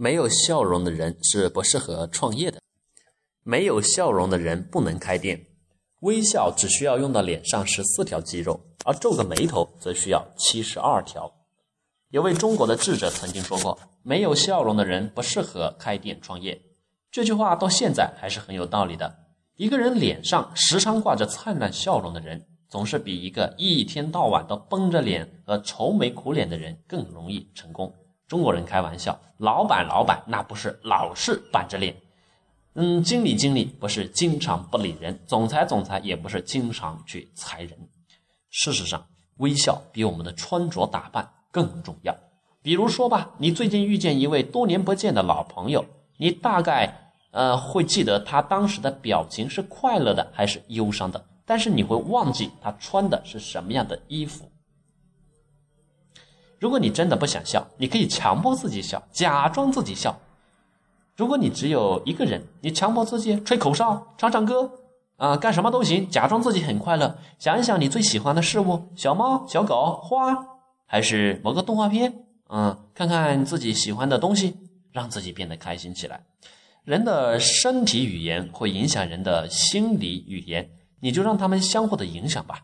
没有笑容的人是不适合创业的。没有笑容的人不能开店。微笑只需要用到脸上十四条肌肉，而皱个眉头则需要七十二条。有位中国的智者曾经说过：“没有笑容的人不适合开店创业。”这句话到现在还是很有道理的。一个人脸上时常挂着灿烂笑容的人，总是比一个一天到晚都绷着脸和愁眉苦脸的人更容易成功。中国人开玩笑，老板老板那不是老是板着脸，嗯，经理经理不是经常不理人，总裁总裁也不是经常去裁人。事实上，微笑比我们的穿着打扮更重要。比如说吧，你最近遇见一位多年不见的老朋友，你大概呃会记得他当时的表情是快乐的还是忧伤的，但是你会忘记他穿的是什么样的衣服。如果你真的不想笑，你可以强迫自己笑，假装自己笑。如果你只有一个人，你强迫自己吹口哨、唱唱歌，啊，干什么都行，假装自己很快乐。想一想你最喜欢的事物：小猫、小狗、花，还是某个动画片？嗯，看看自己喜欢的东西，让自己变得开心起来。人的身体语言会影响人的心理语言，你就让他们相互的影响吧。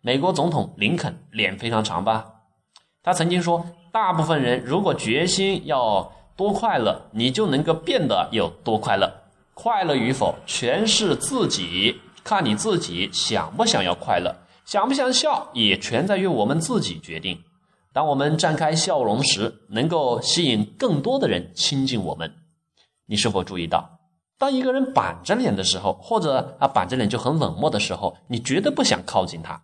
美国总统林肯脸非常长吧？他曾经说：“大部分人如果决心要多快乐，你就能够变得有多快乐。快乐与否，全是自己看你自己想不想要快乐，想不想笑，也全在于我们自己决定。当我们绽开笑容时，能够吸引更多的人亲近我们。你是否注意到，当一个人板着脸的时候，或者啊板着脸就很冷漠的时候，你绝对不想靠近他。”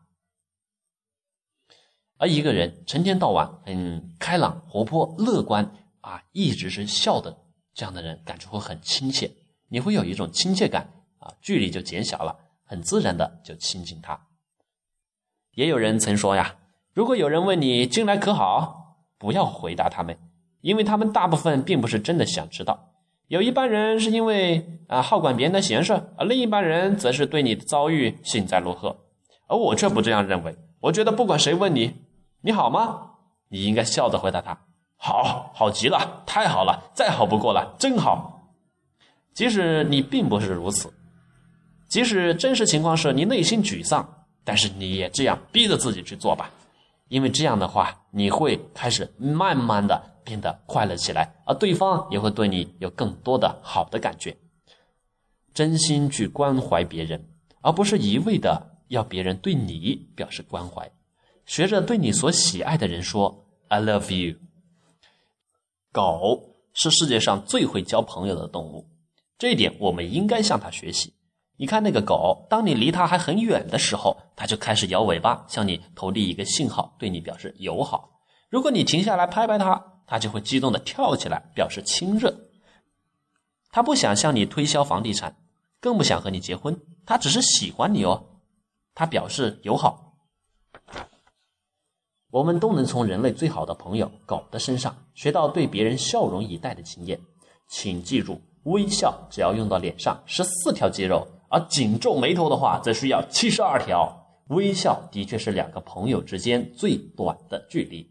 而一个人成天到晚很开朗、活泼、乐观啊，一直是笑的，这样的人感觉会很亲切，你会有一种亲切感啊，距离就减小了，很自然的就亲近他。也有人曾说呀，如果有人问你近来可好，不要回答他们，因为他们大部分并不是真的想知道。有一般人是因为啊好管别人的闲事，而另一半人则是对你的遭遇幸灾乐祸。而我却不这样认为，我觉得不管谁问你。你好吗？你应该笑着回答他：“好，好极了，太好了，再好不过了，真好。”即使你并不是如此，即使真实情况是你内心沮丧，但是你也这样逼着自己去做吧，因为这样的话，你会开始慢慢的变得快乐起来，而对方也会对你有更多的好的感觉。真心去关怀别人，而不是一味的要别人对你表示关怀。学着对你所喜爱的人说 “I love you”。狗是世界上最会交朋友的动物，这一点我们应该向它学习。你看那个狗，当你离它还很远的时候，它就开始摇尾巴，向你投递一个信号，对你表示友好。如果你停下来拍拍它，它就会激动的跳起来，表示亲热。它不想向你推销房地产，更不想和你结婚，它只是喜欢你哦。它表示友好。我们都能从人类最好的朋友狗的身上学到对别人笑容以待的经验。请记住，微笑只要用到脸上十四条肌肉，而紧皱眉头的话则需要七十二条。微笑的确是两个朋友之间最短的距离。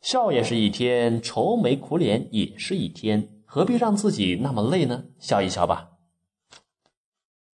笑也是一天，愁眉苦脸也是一天，何必让自己那么累呢？笑一笑吧。